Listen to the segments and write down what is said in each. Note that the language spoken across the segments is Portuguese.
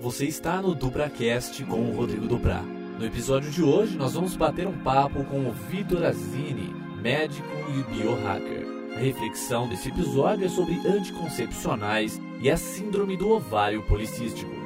Você está no DupraCast com o Rodrigo Dupra. No episódio de hoje, nós vamos bater um papo com o Vitor Azini, médico e biohacker. A reflexão desse episódio é sobre anticoncepcionais e a síndrome do ovário policístico.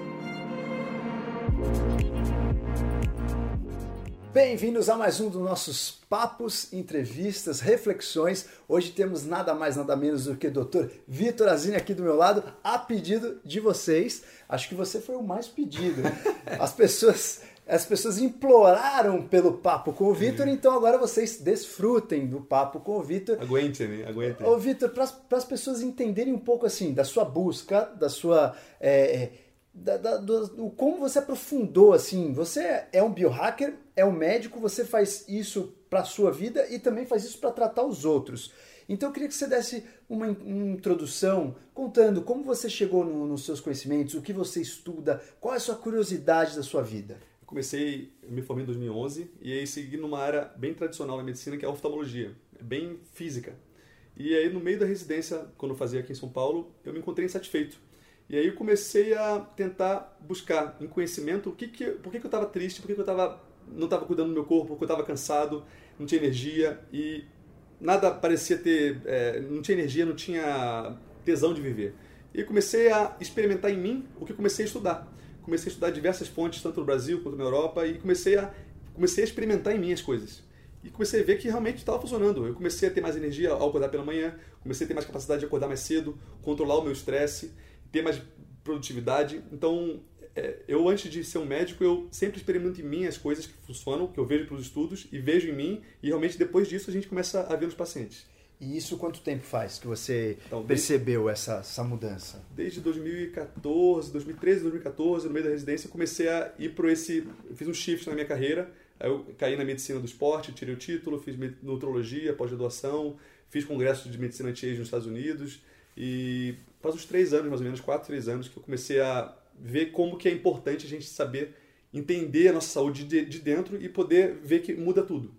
Bem-vindos a mais um dos nossos papos, entrevistas, reflexões. Hoje temos nada mais, nada menos do que o Dr. Vitor Azini aqui do meu lado, a pedido de vocês. Acho que você foi o mais pedido. As pessoas, as pessoas imploraram pelo papo com o Vitor, então agora vocês desfrutem do papo com o Vitor. Aguente, né? Aguente. Ô, Vitor, para as pessoas entenderem um pouco assim da sua busca, da sua. É, da, da, do, do, como você aprofundou assim. Você é um biohacker, é um médico, você faz isso para a sua vida e também faz isso para tratar os outros. Então eu queria que você desse uma, introdução contando como você chegou no, nos seus conhecimentos, o que você estuda, qual é a sua curiosidade da sua vida. Eu comecei, eu me formei em 2011 e aí segui numa área bem tradicional da medicina que é a oftalmologia, bem física. E aí no meio da residência, quando eu fazia aqui em São Paulo, eu me encontrei insatisfeito e aí eu comecei a tentar buscar em conhecimento o que que, por que, que eu estava triste, por que, que eu tava, não estava cuidando do meu corpo, porque eu estava cansado, não tinha energia e nada parecia ter, é, não tinha energia, não tinha tesão de viver. E comecei a experimentar em mim o que comecei a estudar. Comecei a estudar diversas fontes, tanto no Brasil quanto na Europa, e comecei a, comecei a experimentar em mim as coisas. E comecei a ver que realmente estava funcionando. Eu comecei a ter mais energia ao acordar pela manhã, comecei a ter mais capacidade de acordar mais cedo, controlar o meu estresse ter mais produtividade. Então, é, eu antes de ser um médico, eu sempre experimento em mim as coisas que funcionam, que eu vejo pelos estudos e vejo em mim, e realmente depois disso a gente começa a ver nos pacientes. E isso quanto tempo faz que você então, percebeu desde, essa, essa mudança? Desde 2014, 2013, 2014, no meio da residência, eu comecei a ir para esse. Fiz um shift na minha carreira. Aí eu caí na medicina do esporte, tirei o título, fiz nutrologia, pós-graduação, fiz congresso de medicina anti-age nos Estados Unidos. E faz uns três anos, mais ou menos, quatro, três anos, que eu comecei a ver como que é importante a gente saber entender a nossa saúde de, de dentro e poder ver que muda tudo.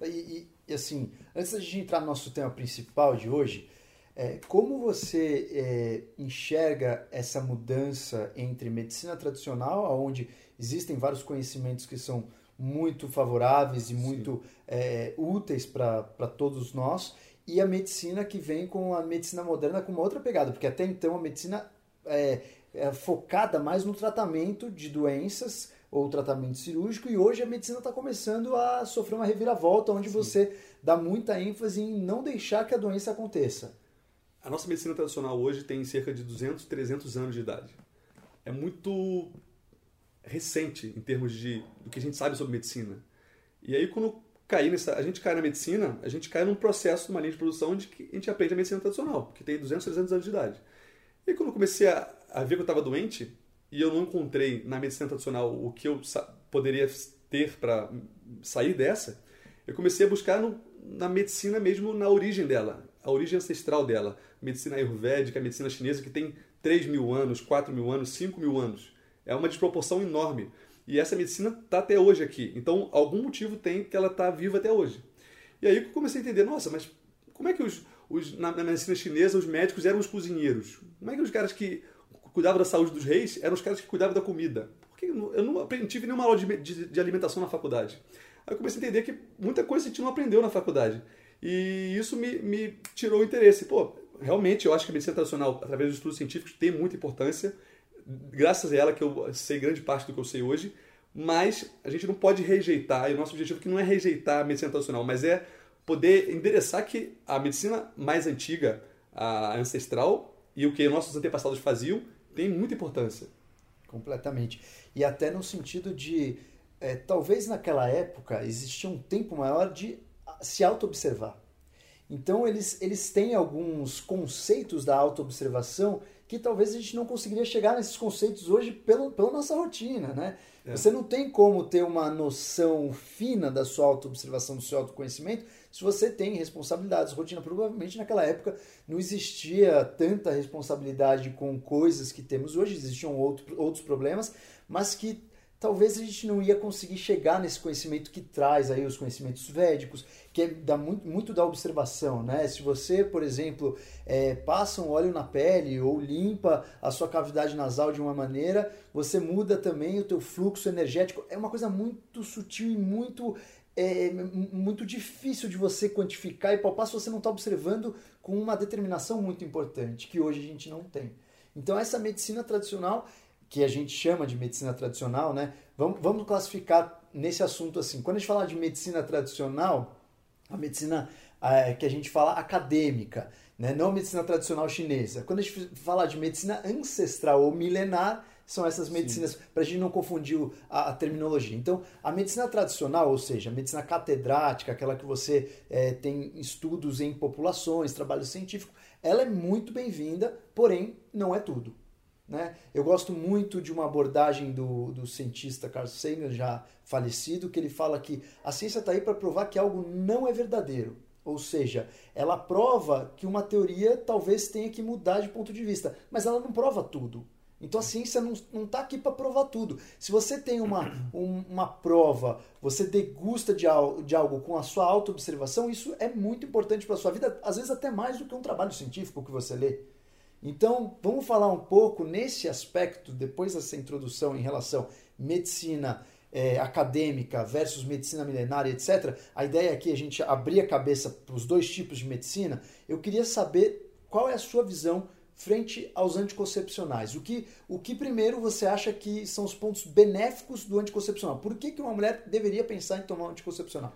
E, e, assim, antes de entrar no nosso tema principal de hoje, é, como você é, enxerga essa mudança entre medicina tradicional, onde existem vários conhecimentos que são muito favoráveis e muito é, úteis para todos nós, e a medicina que vem com a medicina moderna com uma outra pegada, porque até então a medicina é, é focada mais no tratamento de doenças ou tratamento cirúrgico e hoje a medicina está começando a sofrer uma reviravolta onde Sim. você dá muita ênfase em não deixar que a doença aconteça. A nossa medicina tradicional hoje tem cerca de 200, 300 anos de idade. É muito recente em termos de do que a gente sabe sobre medicina. E aí quando cair nessa. A gente cai na medicina, a gente cai num processo, numa linha de produção de que a gente aprende a medicina tradicional, que tem 200, 300 anos de idade. E quando eu comecei a, a ver que eu estava doente, e eu não encontrei na medicina tradicional o que eu poderia ter para sair dessa, eu comecei a buscar no, na medicina mesmo, na origem dela, a origem ancestral dela. Medicina ayurvédica, medicina chinesa, que tem 3 mil anos, 4 mil anos, 5 mil anos. É uma desproporção enorme. E essa medicina está até hoje aqui. Então, algum motivo tem que ela está viva até hoje. E aí eu comecei a entender, nossa, mas como é que os, os na, na, medicina chinesa os médicos eram os cozinheiros? Como é que os caras que cuidavam da saúde dos reis eram os caras que cuidavam da comida? Porque eu não, não tive nenhuma aula de, de, de, alimentação na faculdade. Aí eu comecei a entender que muita coisa a gente não aprendeu na faculdade. E isso me, me tirou o interesse. Pô, realmente eu acho que a medicina tradicional, através dos estudos científicos, tem muita importância graças a ela que eu sei grande parte do que eu sei hoje, mas a gente não pode rejeitar, e o nosso objetivo aqui não é rejeitar a medicina tradicional, mas é poder endereçar que a medicina mais antiga, a ancestral, e o que nossos antepassados faziam, tem muita importância. Completamente. E até no sentido de, é, talvez naquela época existia um tempo maior de se auto-observar. Então eles, eles têm alguns conceitos da auto-observação que talvez a gente não conseguiria chegar nesses conceitos hoje pelo, pela nossa rotina, né? É. Você não tem como ter uma noção fina da sua autoobservação, do seu autoconhecimento, se você tem responsabilidades. Rotina, provavelmente naquela época não existia tanta responsabilidade com coisas que temos hoje, existiam outro, outros problemas, mas que talvez a gente não ia conseguir chegar nesse conhecimento que traz aí os conhecimentos védicos, que é da, muito, muito da observação, né? Se você, por exemplo, é, passa um óleo na pele ou limpa a sua cavidade nasal de uma maneira, você muda também o teu fluxo energético. É uma coisa muito sutil e muito é muito difícil de você quantificar e palpar se você não está observando com uma determinação muito importante, que hoje a gente não tem. Então, essa medicina tradicional, que a gente chama de medicina tradicional, né? Vamos, vamos classificar nesse assunto assim. Quando a gente fala de medicina tradicional, a medicina é, que a gente fala acadêmica, né? não a medicina tradicional chinesa. Quando a gente fala de medicina ancestral ou milenar, são essas medicinas, para a gente não confundir a, a, terminologia. Então, a medicina tradicional, ou seja, a medicina catedrática, aquela que você é, tem estudos em populações, trabalho científico, ela é muito bem-vinda, porém não é tudo. Né? Eu gosto muito de uma abordagem do, do cientista Carl Sagan, já falecido, que ele fala que a ciência está aí para provar que algo não é verdadeiro. Ou seja, ela prova que uma teoria talvez tenha que mudar de ponto de vista, mas ela não prova tudo. Então a ciência não está aqui para provar tudo. Se você tem uma, um, uma prova, você degusta de, al, de algo com a sua auto-observação, isso é muito importante para a sua vida, às vezes até mais do que um trabalho científico que você lê. Então, vamos falar um pouco nesse aspecto, depois dessa introdução em relação medicina é, acadêmica versus medicina milenária, etc. A ideia aqui é a gente abrir a cabeça para os dois tipos de medicina. Eu queria saber qual é a sua visão frente aos anticoncepcionais? O que, o que primeiro você acha que são os pontos benéficos do anticoncepcional? Por que, que uma mulher deveria pensar em tomar um anticoncepcional?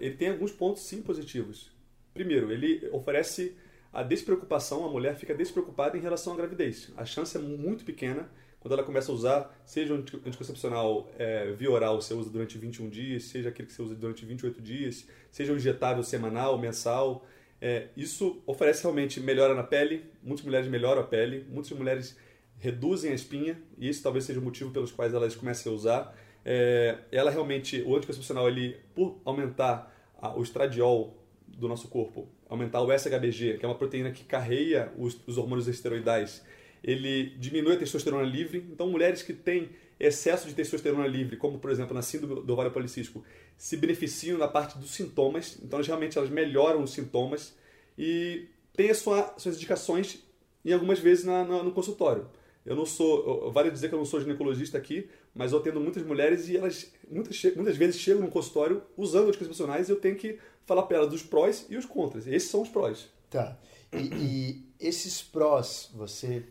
Ele tem alguns pontos sim positivos. Primeiro, ele oferece a despreocupação, a mulher fica despreocupada em relação à gravidez. A chance é muito pequena quando ela começa a usar, seja um anticoncepcional é, via oral, você usa durante 21 dias, seja aquele que você usa durante 28 dias, seja um injetável semanal, mensal, é, isso oferece realmente melhora na pele, muitas mulheres melhoram a pele, muitas mulheres reduzem a espinha, e isso talvez seja o motivo pelos quais elas comecem a usar. É, ela realmente, o anticoncepcional, ele, por aumentar a, o estradiol do nosso corpo, aumentar o SHBG, que é uma proteína que carreia os, os hormônios esteroidais, ele diminui a testosterona livre. Então, mulheres que têm excesso de testosterona livre, como por exemplo na síndrome do ovário policístico, se beneficiam na parte dos sintomas. Então, elas, realmente elas melhoram os sintomas e têm sua, suas indicações em algumas vezes na, na, no consultório. Eu não sou, vale dizer que eu não sou ginecologista aqui, mas eu atendo muitas mulheres e elas muitas, muitas vezes chegam no consultório usando anticoncepcionais e eu tenho que falar para elas dos prós e os contras. Esses são os prós. Tá. E, e esses prós, você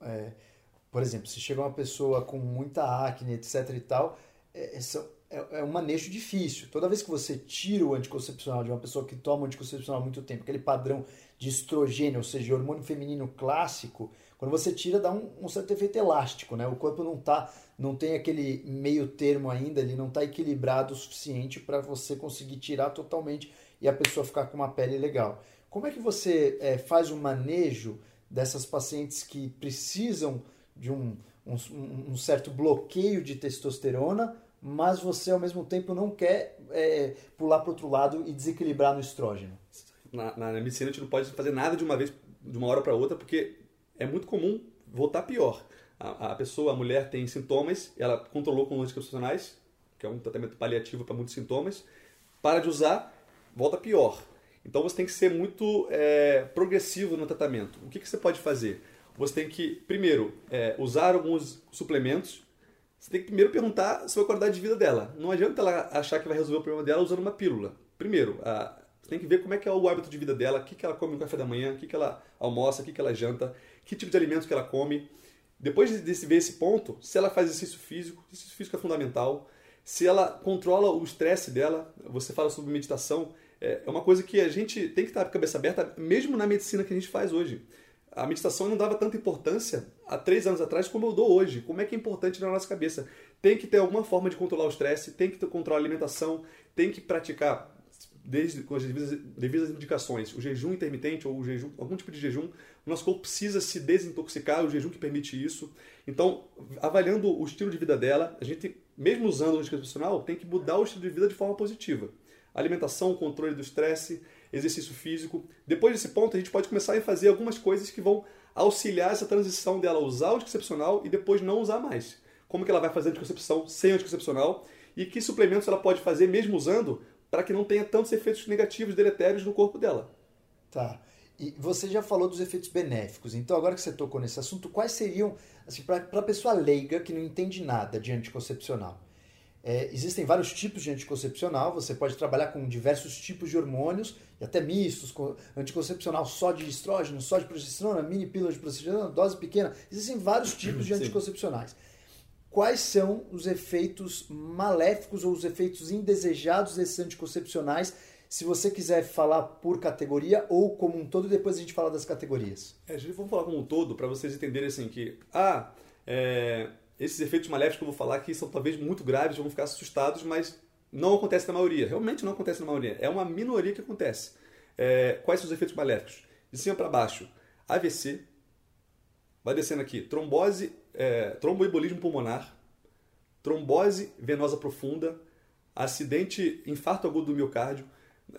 é, por exemplo, se chega uma pessoa com muita acne, etc e tal, é, é, é um manejo difícil. Toda vez que você tira o anticoncepcional de uma pessoa que toma o anticoncepcional há muito tempo, aquele padrão de estrogênio, ou seja, hormônio feminino clássico, quando você tira dá um, um, certo efeito elástico, né? O corpo não tá, não tem aquele meio termo ainda, ele não está equilibrado o suficiente para você conseguir tirar totalmente e a pessoa ficar com uma pele legal. Como é que você é, faz o manejo dessas pacientes que precisam de um, um, um certo bloqueio de testosterona, mas você ao mesmo tempo não quer é, pular para outro lado e desequilibrar no estrógeno. Na, na, medicina a gente não pode fazer nada de uma vez, de uma hora para outra, porque é muito comum voltar pior. A, a, pessoa, a mulher tem sintomas, ela controlou com anticoncepcionais, que é um tratamento paliativo para muitos sintomas, para de usar, volta pior. Então você tem que ser muito é, progressivo no tratamento. O que, que, você pode fazer? Você tem que, primeiro, é, usar alguns suplementos. Você tem que primeiro perguntar sobre a qualidade de vida dela. Não adianta ela achar que vai resolver o problema dela usando uma pílula. Primeiro, a, você tem que ver como é que é o hábito de vida dela, o que, que ela come no café da manhã, o que, que ela almoça, o que, que ela janta, que tipo de alimentos que ela come. Depois de, de ver esse ponto, se ela faz exercício físico, exercício físico é fundamental. Se ela controla o estresse dela, você fala sobre meditação, é, é uma coisa que a gente tem que estar com a cabeça aberta, mesmo na medicina que a gente faz hoje. A meditação não dava tanta importância há três anos atrás como eu dou hoje. Como é que é importante na nossa cabeça? Tem que ter alguma forma de controlar o estresse, tem que controlar a alimentação, tem que praticar, desde com as devidas, devidas indicações, o jejum intermitente ou o jejum, algum tipo de jejum. O nosso corpo precisa se desintoxicar, o jejum que permite isso. Então, avaliando o estilo de vida dela, a gente, mesmo usando o anticoncepcional, tem que mudar o estilo de vida de forma positiva alimentação, controle do estresse, exercício físico. Depois desse ponto, a gente pode começar a fazer algumas coisas que vão auxiliar essa transição dela usar o anticoncepcional e depois não usar mais. como que ela vai fazer anticoncepção sem anticoncepcional e que suplementos ela pode fazer mesmo usando para que não tenha tantos efeitos negativos, deletérios no corpo dela. Tá. E você já falou dos efeitos benéficos. Então, agora que você tocou nesse assunto, quais seriam, assim, para a pessoa leiga que não entende nada de anticoncepcional? É, existem vários tipos de anticoncepcional, você pode trabalhar com diversos tipos de hormônios, e até mistos, com anticoncepcional só de estrógeno, só de progesterona, mini pílula de progesterona, dose pequena. Existem vários tipos de anticoncepcionais. Quais são os efeitos maléficos ou os efeitos indesejados desses anticoncepcionais se você quiser falar por categoria ou como um todo, depois a gente fala das categorias. É, a gente falar como um todo para vocês entenderem assim que, ah, é, esses efeitos maléficos que eu vou falar aqui são talvez muito graves, vão ficar assustados, mas não acontece na maioria. Realmente não acontece na maioria. É uma minoria que acontece. É, quais são os efeitos maléficos? De cima para baixo, AVC, vai descendo aqui, trombose, é, tromboembolismo pulmonar, trombose venosa profunda, acidente, infarto agudo do miocárdio,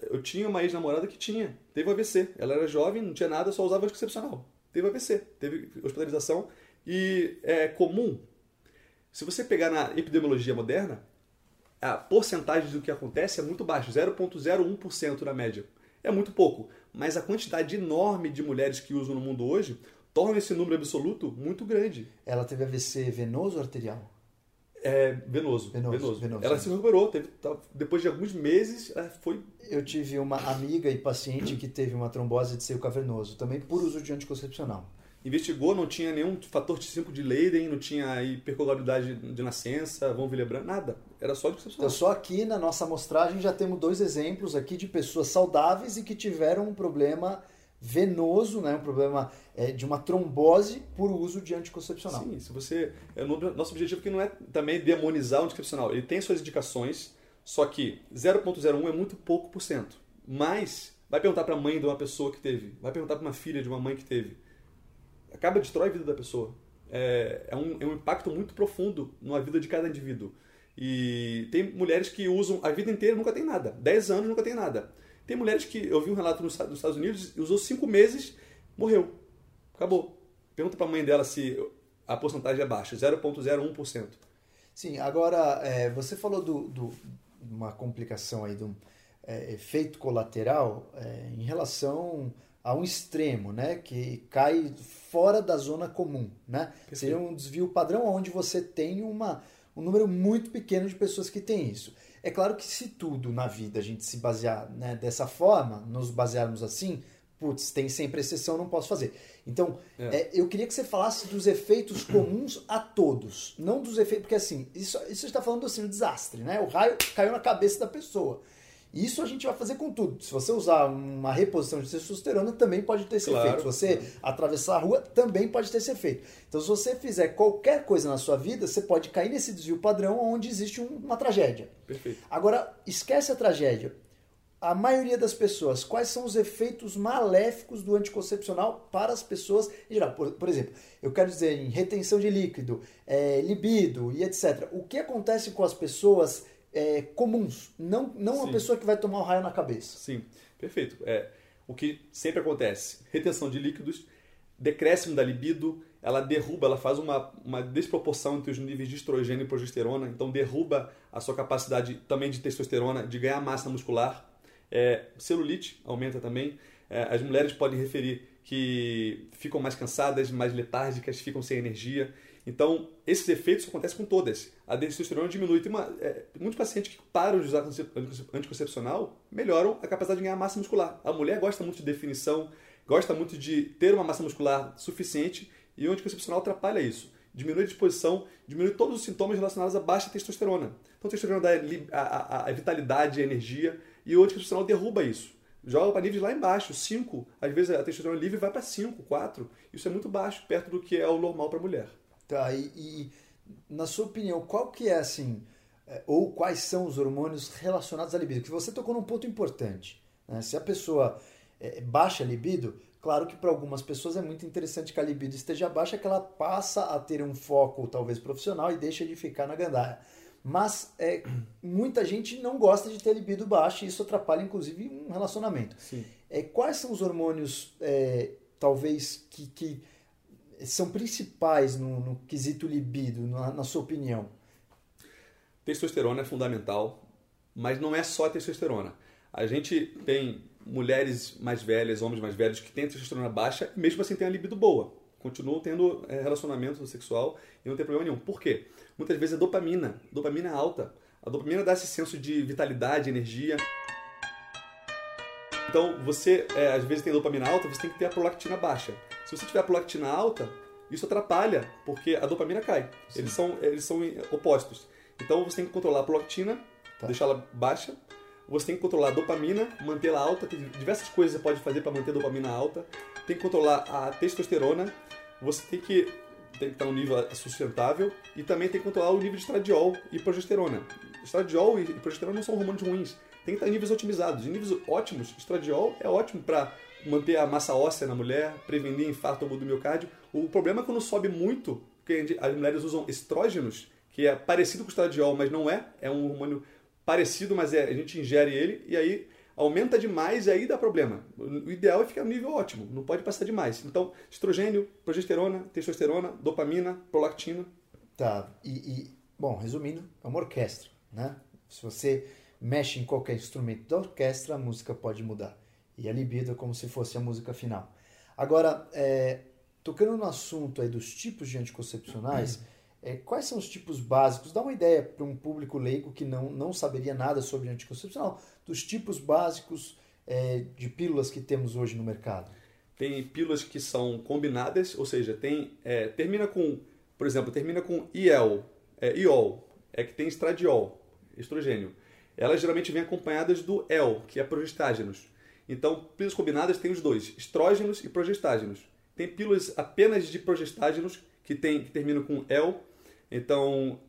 eu tinha uma ex-namorada que tinha, teve AVC. Ela era jovem, não tinha nada, só usava anticoncepcional. Teve AVC, teve hospitalização. E é comum, se você pegar na epidemiologia moderna, a porcentagem do que acontece é muito baixa, 0,01% na média. É muito pouco, mas a quantidade enorme de mulheres que usam no mundo hoje torna esse número absoluto muito grande. Ela teve AVC venoso ou arterial? É, venoso, venoso, venoso. venoso ela se recuperou, teve, tá, depois de alguns meses, foi. Eu tive uma amiga e paciente que teve uma trombose de seio cavernoso, também por uso de anticoncepcional. Investigou, não tinha nenhum fator 5 de Leiden, não tinha hipercoagulabilidade de nascença, von Willebrand, nada. Era só anticoncepcional. Então, só aqui na nossa amostragem já temos dois exemplos aqui de pessoas saudáveis e que tiveram um problema venoso, né, um problema é, de uma trombose por uso de anticoncepcional. Sim, se você. É, nosso objetivo aqui não é também demonizar o anticoncepcional. Ele tem suas indicações, só que 0,01 é muito pouco por cento. Mas, vai perguntar para a mãe de uma pessoa que teve, vai perguntar para uma filha de uma mãe que teve. Acaba destrói a vida da pessoa. É, é, um, é um impacto muito profundo na vida de cada indivíduo. E tem mulheres que usam a vida inteira nunca tem nada. 10 anos nunca tem nada. Tem mulheres que eu vi um relato nos Estados Unidos, usou 5 meses, morreu Acabou. Pergunta para a mãe dela se a porcentagem é baixa, 0,01%. Sim, agora é, você falou de do, do, uma complicação aí, de um é, efeito colateral é, em relação a um extremo, né, que cai fora da zona comum, né? Perfeito. Seria um desvio padrão onde você tem uma, um número muito pequeno de pessoas que tem isso. É claro que se tudo na vida a gente se basear né, dessa forma, nos basearmos assim, putz, tem sempre exceção, não posso fazer. Então, é. É, eu queria que você falasse dos efeitos comuns a todos, não dos efeitos, porque assim, isso, isso está falando assim, um desastre, né? O raio caiu na cabeça da pessoa. Isso a gente vai fazer com tudo. Se você usar uma reposição de testosterona, também pode ter esse claro. efeito. Se você atravessar a rua, também pode ter esse efeito. Então, se você fizer qualquer coisa na sua vida, você pode cair nesse desvio padrão onde existe uma tragédia. Perfeito. Agora, esquece a tragédia a maioria das pessoas, quais são os efeitos maléficos do anticoncepcional para as pessoas em geral? Por, por exemplo, eu quero dizer em retenção de líquido, é, libido e etc. O que acontece com as pessoas é, comuns, não, não uma pessoa que vai tomar um raio na cabeça? Sim, perfeito. É, o que sempre acontece, retenção de líquidos, decréscimo da libido, ela derruba, ela faz uma, uma desproporção entre os níveis de estrogênio e progesterona, então derruba a sua capacidade também de testosterona, de ganhar massa muscular, é, celulite aumenta também. É, as mulheres podem referir que ficam mais cansadas, mais letárgicas, ficam sem energia. Então, esses efeitos acontecem com todas. A testosterona diminui. Tem uma, é, muitos pacientes que param de usar anticoncepcional melhoram a capacidade de ganhar massa muscular. A mulher gosta muito de definição, gosta muito de ter uma massa muscular suficiente e o anticoncepcional atrapalha isso. Diminui a disposição, diminui todos os sintomas relacionados à baixa testosterona. Então, a testosterona dá a, a, a vitalidade, a energia, e o anticoncepcional derruba isso. Joga para níveis lá embaixo, 5. Às vezes a testosterona livre vai para 5, 4. Isso é muito baixo, perto do que é o normal para a mulher. Tá, e, e, na sua opinião, qual que é assim, é, ou quais são os hormônios relacionados à libido? Que você tocou num ponto importante. Né? Se a pessoa é, baixa a libido, claro que para algumas pessoas é muito interessante que a libido esteja baixa, que ela passa a ter um foco talvez profissional e deixa de ficar na gandaia. Mas é, muita gente não gosta de ter libido baixa e isso atrapalha, inclusive, um relacionamento. Sim. É, quais são os hormônios, é, talvez, que, que são principais no, no quesito libido, na, na sua opinião? Testosterona é fundamental, mas não é só testosterona. A gente tem mulheres mais velhas, homens mais velhos que têm testosterona baixa e mesmo assim têm a libido boa. Continuam tendo é, relacionamento sexual e não tem problema nenhum. Por quê? Muitas vezes é dopamina. Dopamina alta. A dopamina dá esse senso de vitalidade, energia. Então, você é, às vezes tem dopamina alta, você tem que ter a prolactina baixa. Se você tiver a prolactina alta, isso atrapalha, porque a dopamina cai. Eles são, eles são opostos. Então, você tem que controlar a prolactina, tá. deixá-la baixa. Você tem que controlar a dopamina, mantê-la alta. Tem diversas coisas que você pode fazer para manter a dopamina alta. Tem que controlar a testosterona. Você tem que, tem que estar no nível sustentável. E também tem que controlar o nível de estradiol e progesterona. Estradiol e progesterona não são hormônios ruins tem que estar em níveis otimizados. Em níveis ótimos, estradiol é ótimo para manter a massa óssea na mulher, prevenir infarto do miocárdio. O problema é quando sobe muito, porque as mulheres usam estrógenos, que é parecido com o estradiol, mas não é. É um hormônio parecido, mas é, a gente ingere ele e aí aumenta demais e aí dá problema. O ideal é ficar no nível ótimo, não pode passar demais. Então, estrogênio, progesterona, testosterona, dopamina, prolactina. Tá, e, e bom, resumindo, é uma orquestra, né? Se você mexe em qualquer instrumento da orquestra, a música pode mudar. E a libido é como se fosse a música final. Agora, é, tocando no assunto aí dos tipos de anticoncepcionais, é, quais são os tipos básicos? Dá uma ideia para um público leigo que não, não saberia nada sobre anticoncepcional, dos tipos básicos é, de pílulas que temos hoje no mercado. Tem pílulas que são combinadas, ou seja, tem é, termina com, por exemplo, termina com IEL, é, IOL, é que tem estradiol, estrogênio elas geralmente vêm acompanhadas do EL, que é progestágenos. Então, pílulas combinadas tem os dois, estrógenos e progestágenos. Tem pílulas apenas de progestágenos, que, tem, que terminam com EL. Então,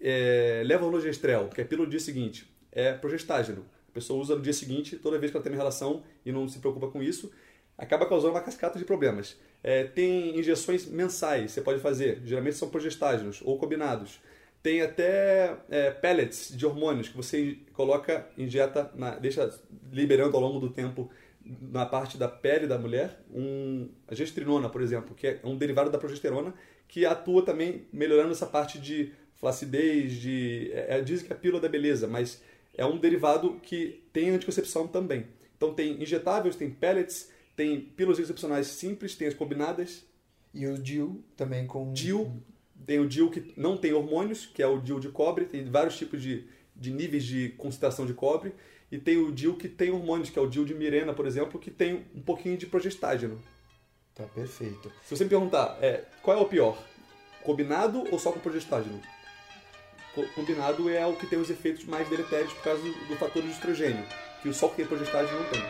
é, levonorgestrel, que é pílula do dia seguinte, é progestágeno. A pessoa usa no dia seguinte, toda vez que ela tem uma relação e não se preocupa com isso, acaba causando uma cascata de problemas. É, tem injeções mensais, você pode fazer, geralmente são progestágenos ou combinados. Tem até é, pellets de hormônios que você coloca, injeta, na, deixa liberando ao longo do tempo na parte da pele da mulher, um, a gestrinona, por exemplo, que é um derivado da progesterona, que atua também melhorando essa parte de flacidez, de, é, é dizem que é a pílula da beleza, mas é um derivado que tem anticoncepção também. Então tem injetáveis, tem pellets, tem pílulas anticoncepcionais simples, tem as combinadas. E o DIU também com... DIU tem o DIU que não tem hormônios, que é o DIU de cobre, tem vários tipos de, de níveis de concentração de cobre. E tem o DIU que tem hormônios, que é o DIU de Mirena, por exemplo, que tem um pouquinho de progestágeno. Tá perfeito. Se você me perguntar, é, qual é o pior? Combinado ou só com progestágeno? Combinado é o que tem os efeitos mais deletérios por causa do, do fator de estrogênio, que o só que tem progestágeno não tem.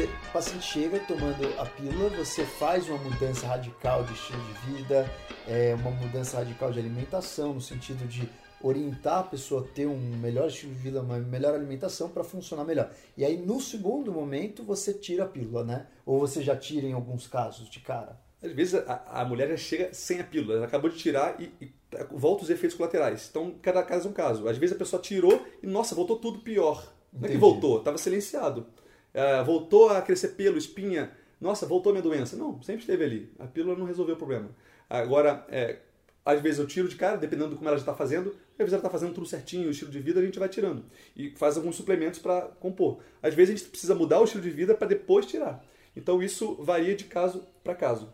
Você, o paciente chega tomando a pílula, você faz uma mudança radical de estilo de vida, é, uma mudança radical de alimentação, no sentido de orientar a pessoa a ter um melhor estilo de vida, uma melhor alimentação para funcionar melhor. E aí, no segundo momento, você tira a pílula, né? Ou você já tira em alguns casos de cara. Às vezes a, a mulher já chega sem a pílula, ela acabou de tirar e, e volta os efeitos colaterais. Então, cada caso é um caso. Às vezes a pessoa tirou e, nossa, voltou tudo pior. Não é que voltou, estava silenciado. É, voltou a crescer pelo, espinha. Nossa, voltou a minha doença. Não, sempre esteve ali. A pílula não resolveu o problema. Agora, é, às vezes eu tiro de cara, dependendo do como ela já está fazendo. Às vezes ela está fazendo tudo certinho, o estilo de vida a gente vai tirando. E faz alguns suplementos para compor. Às vezes a gente precisa mudar o estilo de vida para depois tirar. Então isso varia de caso para caso.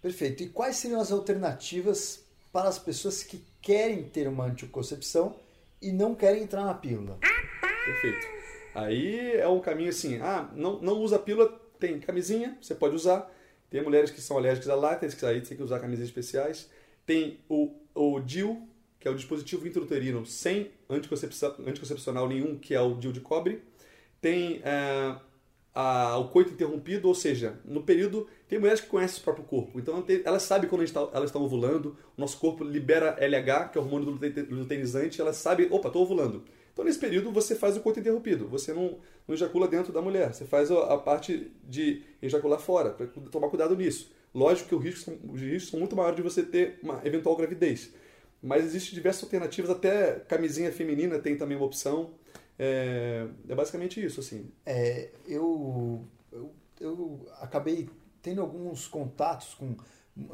Perfeito. E quais seriam as alternativas para as pessoas que querem ter uma anticoncepção e não querem entrar na pílula? Perfeito. Aí é um caminho assim, ah, não, não usa pílula, tem camisinha, você pode usar. Tem mulheres que são alérgicas a látex, que aí tem que usar camisinhas especiais. Tem o, o DIU, que é o dispositivo intrauterino sem anticoncepcional nenhum, que é o DIU de cobre. Tem é, a, o coito interrompido, ou seja, no período. Tem mulheres que conhecem o próprio corpo, então elas sabem quando tá, elas estão ovulando, o nosso corpo libera LH, que é o hormônio do luteinizante, elas sabem, opa, estou ovulando. Então, nesse período, você faz o coito interrompido. Você não, não ejacula dentro da mulher. Você faz a, a parte de ejacular fora, para tomar cuidado nisso. Lógico que risco, os riscos são muito maiores de você ter uma eventual gravidez. Mas existem diversas alternativas, até camisinha feminina tem também uma opção. É, é basicamente isso, assim. É, eu, eu, eu acabei tendo alguns contatos com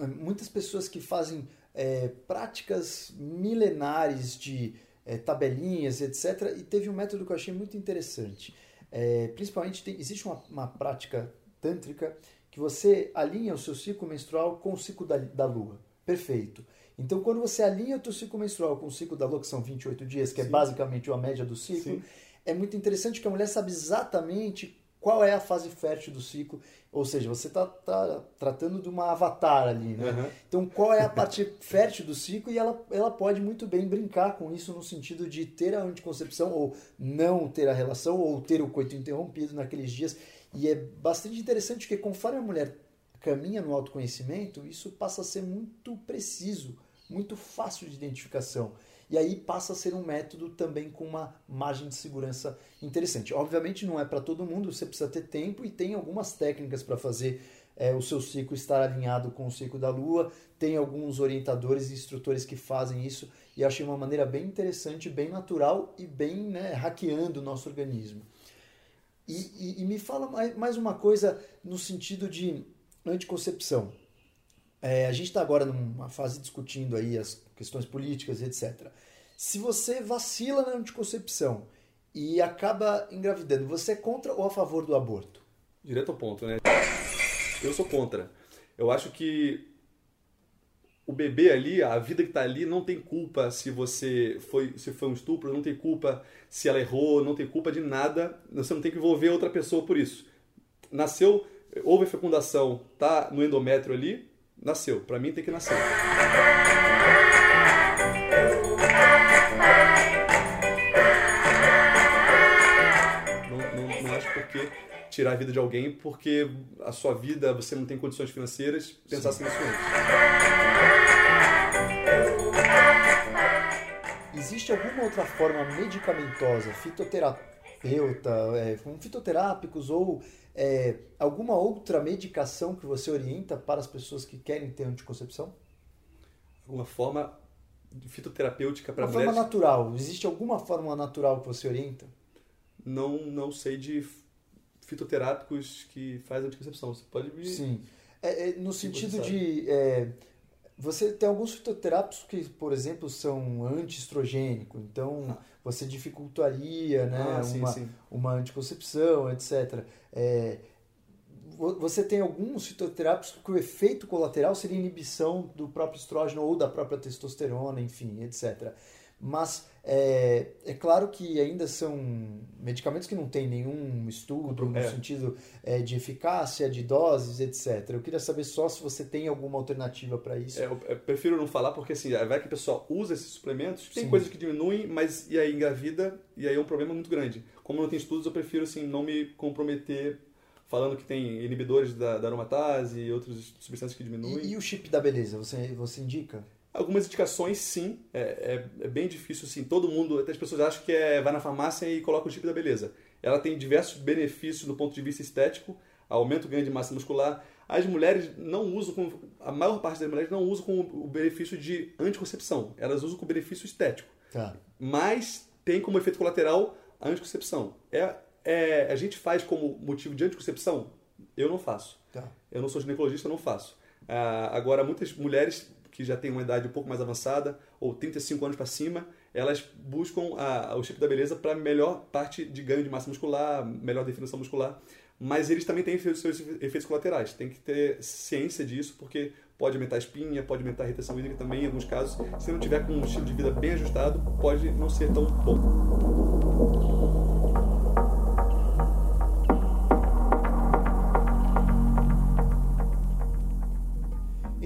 é, muitas pessoas que fazem é, práticas milenares de é, tabelinhas, etc. E teve um método que eu achei muito interessante. É, principalmente, tem, existe uma, uma prática tântrica que você alinha o seu ciclo menstrual com o ciclo da, da lua. Perfeito. Então, quando você alinha o teu ciclo menstrual com o ciclo da lua, que são 28 dias, que é Sim. é basicamente uma média do ciclo, Sim. é muito interessante que a mulher sabe exatamente qual é a fase fértil do ciclo. Ou seja, você está tá tratando de uma avatar ali, né? Uhum. Então, qual é a parte fértil do ciclo? E ela, ela pode muito bem brincar com isso no sentido de ter a anticoncepção ou não ter a relação ou ter o coito interrompido naqueles dias. E é bastante interessante porque conforme a mulher caminha no autoconhecimento, isso passa a ser muito preciso, muito fácil de identificação. E aí passa a ser um método também com uma margem de segurança interessante. Obviamente não é para todo mundo, você precisa ter tempo e tem algumas técnicas para fazer é, o seu ciclo estar alinhado com o ciclo da Lua. Tem alguns orientadores e instrutores que fazem isso e achei uma maneira bem interessante, bem natural e bem né, hackeando o nosso organismo. E, e, e me fala mais uma coisa no sentido de anticoncepção. É, a gente está agora numa fase discutindo aí as questões políticas, etc. Se você vacila na anticoncepção e acaba engravidando, você é contra ou a favor do aborto? Direto ao ponto, né? Eu sou contra. Eu acho que o bebê ali, a vida que está ali, não tem culpa se você foi, se foi um estupro, não tem culpa se ela errou, não tem culpa de nada. Você não tem que envolver outra pessoa por isso. Nasceu, houve fecundação, tá no endométrio ali, nasceu. Para mim tem que nascer. Não, não, não acho porque tirar a vida de alguém porque a sua vida você não tem condições financeiras, pensar assim nisso antes. Existe alguma outra forma medicamentosa, fitoterapeuta, é, fitoterápicos ou é, alguma outra medicação que você orienta para as pessoas que querem ter anticoncepção? Alguma forma fitoterapêutica para Uma mulheres? forma natural. Existe alguma forma natural que você orienta? Não, não sei de fitoterápicos que fazem anticoncepção. Você pode me... Sim. É, é, no sentido de... É, você tem alguns fitoterápicos que, por exemplo, são anti-estrogênico, então ah. você dificultaria né, ah, sim, uma, sim. uma anticoncepção, etc. É, você tem alguns fitoterápicos que o efeito colateral seria inibição do próprio estrógeno ou da própria testosterona, enfim, etc. Mas é, é claro que ainda são medicamentos que não tem nenhum estudo no é. sentido é, de eficácia, de doses, etc. Eu queria saber só se você tem alguma alternativa para isso. É, eu, prefiro não falar porque assim, vai que a pessoa usa esses suplementos, tem Sim. coisas que diminuem, mas e aí engravida, e aí é um problema muito grande. Como não tem estudos, eu prefiro assim, não me comprometer falando que tem inibidores da, da aromatase e outras substâncias que diminuem. E, e o chip da beleza, você, você indica? Algumas indicações, sim. É, é, é, bem difícil, assim. Todo mundo, até as pessoas acham que é, vai na farmácia e coloca o chip da beleza. Ela tem diversos benefícios do ponto de vista estético, aumenta o ganho de massa muscular. As mulheres não usam, com, a maior parte das mulheres não usa com o benefício de anticoncepção. Elas usam com benefício estético. Tá. Mas tem como efeito colateral a anticoncepção. É, é, a gente faz como motivo de anticoncepção? Eu não faço. Tá. Eu não sou ginecologista, não faço. Ah, agora, muitas mulheres que já têm uma idade um pouco mais avançada, ou 35 anos para cima, elas buscam a, o chip da beleza para melhor parte de ganho de massa muscular, melhor definição muscular. Mas eles também têm seus efeitos colaterais. Tem que ter ciência disso, porque pode aumentar a espinha, pode aumentar a retenção hídrica também, em alguns casos. Se não tiver com um estilo de vida bem ajustado, pode não ser tão bom.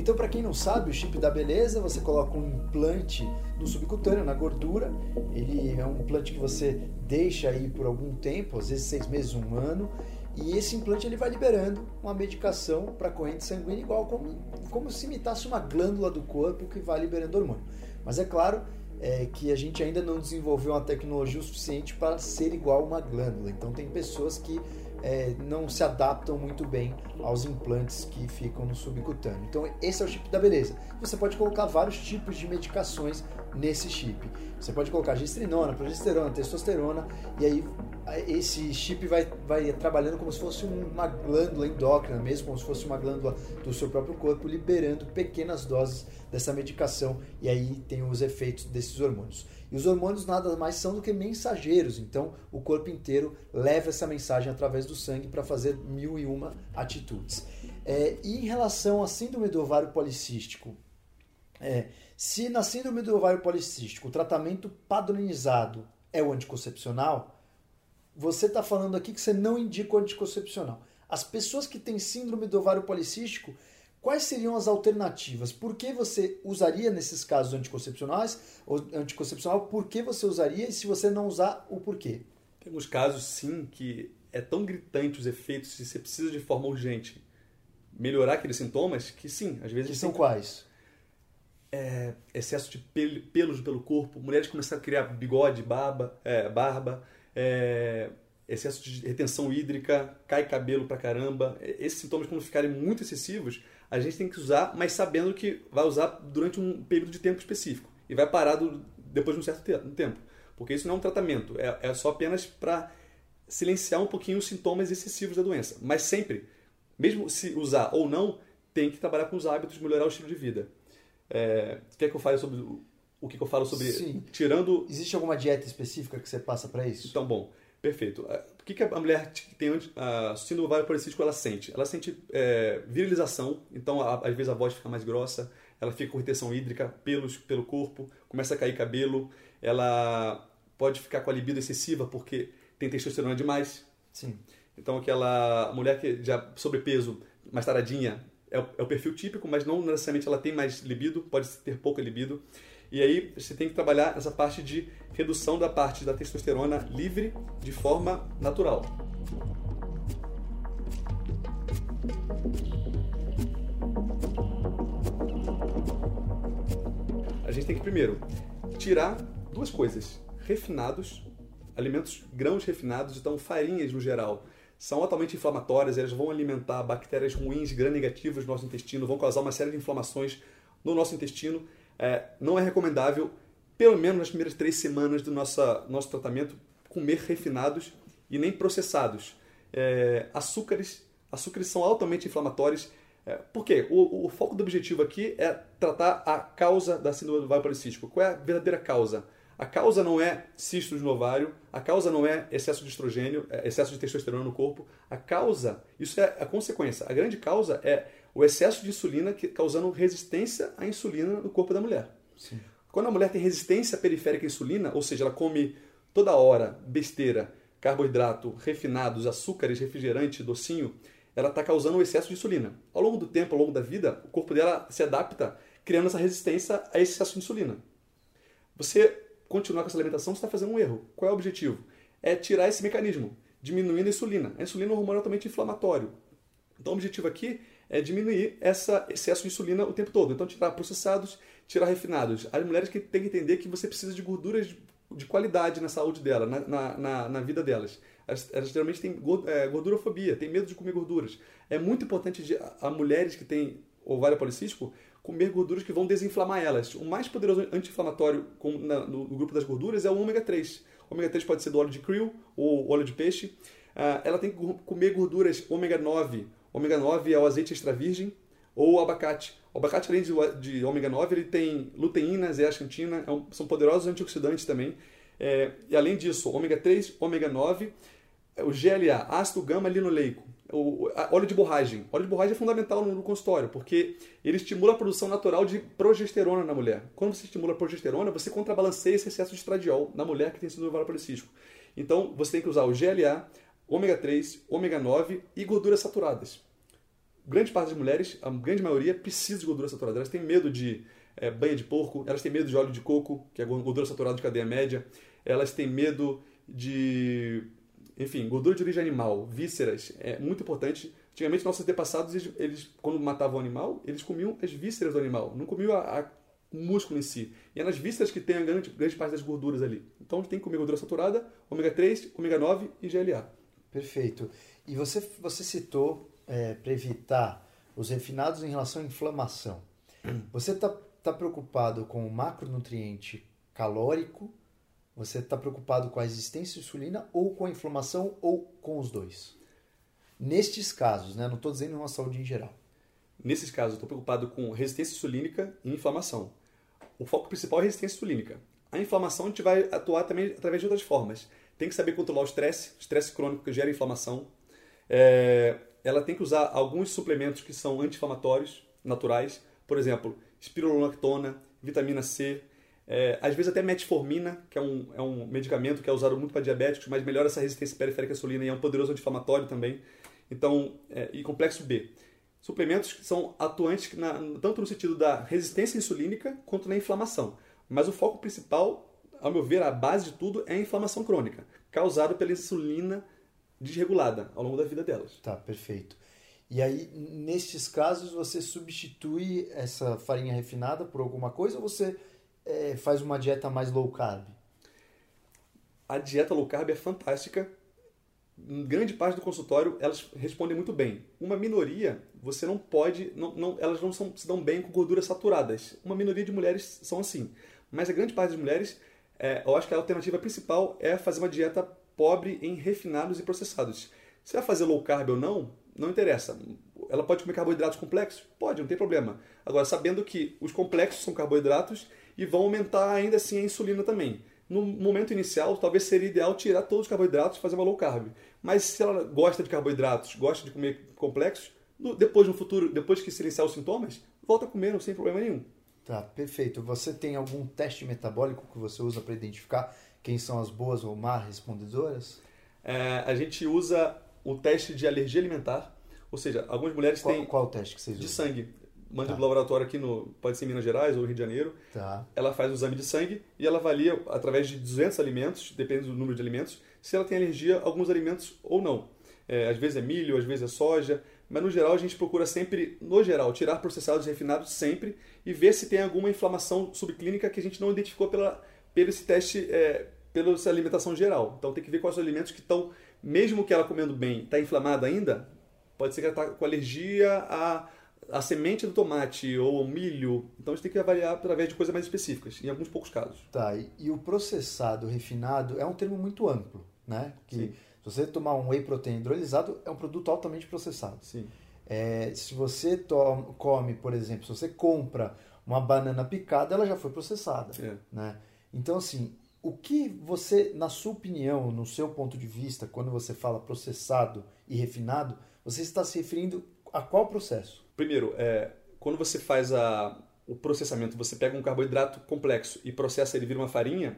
Então, para quem não sabe, o chip da beleza, você coloca um implante no subcutâneo, na gordura. Ele é um implante que você deixa aí por algum tempo, às vezes seis meses, um ano. E esse implante ele vai liberando uma medicação para a corrente sanguínea, igual como, como se imitasse uma glândula do corpo que vai liberando hormônio. Mas é claro é, que a gente ainda não desenvolveu uma tecnologia o suficiente para ser igual uma glândula. Então tem pessoas que é, não se adaptam muito bem aos implantes que ficam no subcutâneo. Então, esse é o chip da beleza. Você pode colocar vários tipos de medicações nesse chip. Você pode colocar gestrinona, progesterona, testosterona, e aí esse chip vai, vai trabalhando como se fosse uma glândula endócrina, mesmo como se fosse uma glândula do seu próprio corpo, liberando pequenas doses dessa medicação, e aí tem os efeitos desses hormônios. E os hormônios nada mais são do que mensageiros, então o corpo inteiro leva essa mensagem através do sangue para fazer mil e uma atitudes. É, e em relação à síndrome do ovário policístico, é, se na síndrome do ovário policístico o tratamento padronizado é o anticoncepcional, você está falando aqui que você não indica o anticoncepcional. As pessoas que têm síndrome do ovário policístico, quais seriam as alternativas? Por que você usaria nesses casos anticoncepcionais? Ou anticoncepcional, por que você usaria? E se você não usar, o porquê? Temos casos, sim, que é tão gritante os efeitos e você precisa de forma urgente melhorar aqueles sintomas que sim, às vezes... Que são quais? É, excesso de pelos pelo corpo, mulheres começaram a criar bigode, barba, é, barba é, excesso de retenção hídrica, cai cabelo pra caramba. Esses sintomas, quando ficarem muito excessivos, a gente tem que usar, mas sabendo que vai usar durante um período de tempo específico e vai parar do, depois de um certo tempo. Porque isso não é um tratamento, é, é só apenas para silenciar um pouquinho os sintomas excessivos da doença. Mas sempre, mesmo se usar ou não, tem que trabalhar com os hábitos, melhorar o estilo de vida. É, quer que eu fale sobre o que, que eu falo sobre. Sim. Tirando. Existe alguma dieta específica que você passa para isso? Então, bom, perfeito. É, o que, que a mulher que tem a síndrome ovário policístico ela sente? Ela sente é, virilização, então a, às vezes a voz fica mais grossa, ela fica com retenção hídrica, pelos pelo corpo, começa a cair cabelo, ela pode ficar com a libido excessiva porque tem testosterona demais. Sim. Então aquela mulher que já sobrepeso, mais taradinha, é o, é o perfil típico, mas não necessariamente ela tem mais libido, pode ter pouca libido. E aí você tem que trabalhar essa parte de redução da parte da testosterona livre de forma natural. A gente tem que primeiro tirar duas coisas: refinados, alimentos grãos refinados, então farinhas no geral, são altamente inflamatórias, elas vão alimentar bactérias ruins, gram-negativas no nosso intestino, vão causar uma série de inflamações no nosso intestino é, não é recomendável, pelo menos nas primeiras três semanas do nossa, nosso tratamento, comer refinados e nem processados. É, açúcares, açúcares são altamente inflamatórios. É, por quê? O, o, foco do objetivo aqui é tratar a causa da síndrome do ovário policístico. Qual é a verdadeira causa? A causa não é cistos no ovário, a causa não é excesso de estrogênio, é excesso de testosterona no corpo. A causa, isso é a consequência. A grande causa é o excesso de insulina causando resistência à insulina no corpo da mulher. Sim. Quando a mulher tem resistência periférica à insulina, ou seja, ela come toda hora besteira, carboidrato, refinados, açúcares, refrigerante, docinho, ela está causando um excesso de insulina. Ao longo do tempo, ao longo da vida, o corpo dela se adapta criando essa resistência a esse excesso de insulina. Você continuar com essa alimentação, você está fazendo um erro. Qual é o objetivo? É tirar esse mecanismo, diminuindo a insulina. A insulina é um hormônio altamente inflamatório. Então, o objetivo aqui é diminuir esse excesso de insulina o tempo todo. Então, tirar processados, tirar refinados. As mulheres que têm que entender que você precisa de gorduras de, de qualidade na saúde dela, na, na, na, na vida delas. Elas, elas, geralmente têm é, gordurofobia, têm medo de comer gorduras. É muito importante de, a, a mulheres que têm ovário policístico comer gorduras que vão desinflamar elas. O mais poderoso anti-inflamatório no, no, grupo das gorduras é o ômega 3. O ômega 3 pode ser do óleo de krill ou óleo de peixe. Uh, ela tem que comer gorduras ômega 9 ômega 9 é o azeite extra virgem ou o abacate. O abacate, além de, de ômega 9, ele tem luteína, zeaxantina, é um, são poderosos antioxidantes também. É, e além disso, ômega 3, ômega 9, o GLA, ácido gama-linoleico, o, óleo de borragem. Óleo de borragem é fundamental no, no, consultório, porque ele estimula a produção natural de progesterona na mulher. Quando você estimula a progesterona, você contrabalanceia esse excesso de estradiol na mulher que tem síndrome ovário policístico. Então, você tem que usar o GLA, ômega 3, ômega 9 e gorduras saturadas. Grande parte das mulheres, a grande maioria, precisa de gordura saturada. Elas têm medo de é, banha de porco, elas têm medo de óleo de coco, que é gordura saturada de cadeia média, elas têm medo de, enfim, gordura de origem animal, vísceras, é muito importante. Antigamente, nossos antepassados, eles, eles quando matavam o animal, eles comiam as vísceras do animal, não comiam a, a o músculo em si. E é nas vísceras que tem a grande, grande parte das gorduras ali. Então, a gente tem que comer gordura saturada, ômega 3, ômega 9 e GLA. perfeito. E você, você citou é, para evitar os refinados em relação à inflamação. Você está tá preocupado com o macronutriente calórico? Você está preocupado com a existência de insulina ou com a inflamação ou com os dois? Nestes casos, né? não estou dizendo uma saúde em geral. Nesses casos, estou preocupado com resistência insulínica e inflamação. O foco principal é resistência insulínica. A inflamação a gente vai atuar também através de outras formas. Tem que saber controlar o estresse, estresse crônico que gera inflamação. É, ela tem que usar alguns suplementos que são anti-inflamatórios, naturais. Por exemplo, espirulolactona, vitamina C, é, às vezes até metformina, que é um, é um medicamento que é usado muito para diabéticos, mas melhora essa resistência periférica à insulina e é um poderoso anti-inflamatório também. Então, é, e complexo B. Suplementos que são atuantes na, tanto no sentido da resistência insulínica quanto na inflamação. Mas o foco principal, ao meu ver, a base de tudo é a inflamação crônica, causada pela insulina desregulada ao longo da vida delas. Tá, perfeito. E aí, nestes casos, você substitui essa farinha refinada por alguma coisa ou você é, faz uma dieta mais low carb? A dieta low carb é fantástica. Em grande parte do consultório, elas respondem muito bem. Uma minoria, você não pode, não, não, elas não são, se dão bem com gorduras saturadas. Uma minoria de mulheres são assim. Mas a grande parte das mulheres, é, eu acho que a alternativa principal é fazer uma dieta pobre em refinados e processados. Se vai fazer low carb ou não, não interessa. Ela pode comer carboidratos complexos? Pode, não tem problema. Agora, sabendo que os complexos são carboidratos e vão aumentar ainda assim a insulina também. No momento inicial, talvez seria ideal tirar todos os carboidratos e fazer uma low carb. Mas se ela gosta de carboidratos, gosta de comer complexos, depois no futuro, depois que silenciar os sintomas, volta a comer sem problema nenhum. Tá, perfeito. Você tem algum teste metabólico que você usa para identificar quem são as boas ou más respondedoras? É, a gente usa o teste de alergia alimentar, ou seja, algumas mulheres qual, têm... Qual teste que vocês usam? De sangue. Manda tá. do laboratório aqui no... Pode ser em Minas Gerais ou Rio de Janeiro. Tá. Ela faz o exame de sangue e ela avalia, através de 200 alimentos, depende do número de alimentos, se ela tem alergia a alguns alimentos ou não. É, às vezes é milho, às vezes é soja, mas no geral a gente procura sempre, no geral, tirar processados refinados sempre e ver se tem alguma inflamação subclínica que a gente não identificou pela, pelo esse teste é, pela alimentação geral. Então tem que ver quais os alimentos que estão, mesmo que ela comendo bem, está inflamada ainda, pode ser que ela está com alergia a, a semente do tomate ou ao milho. Então a gente tem que avaliar através de coisas mais específicas, em alguns poucos casos. Tá, e, e o processado, refinado, é um termo muito amplo, né? Que Sim. se você tomar um whey protein hidrolisado, é um produto altamente processado. Sim. É, se você toma, come, por exemplo, se você compra uma banana picada, ela já foi processada. É. Né? Então, assim, o que você, na sua opinião, no seu ponto de vista, quando você fala processado e refinado, você está se referindo a qual processo? Primeiro, é, quando você faz a, o processamento, você pega um carboidrato complexo e processa ele vira uma farinha,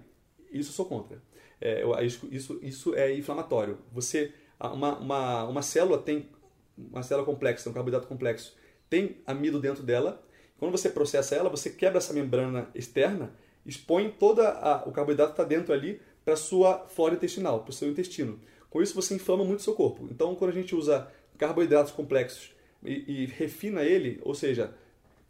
isso eu sou contra. É, isso, isso, isso é inflamatório. Você, uma, uma, uma célula tem uma célula complexa, um carboidrato complexo, tem amido dentro dela. Quando você processa ela, você quebra essa membrana externa expõe toda o carboidrato que está dentro ali para sua flora intestinal, para o seu intestino. Com isso você inflama muito o seu corpo. Então quando a gente usa carboidratos complexos e, e refina ele, ou seja,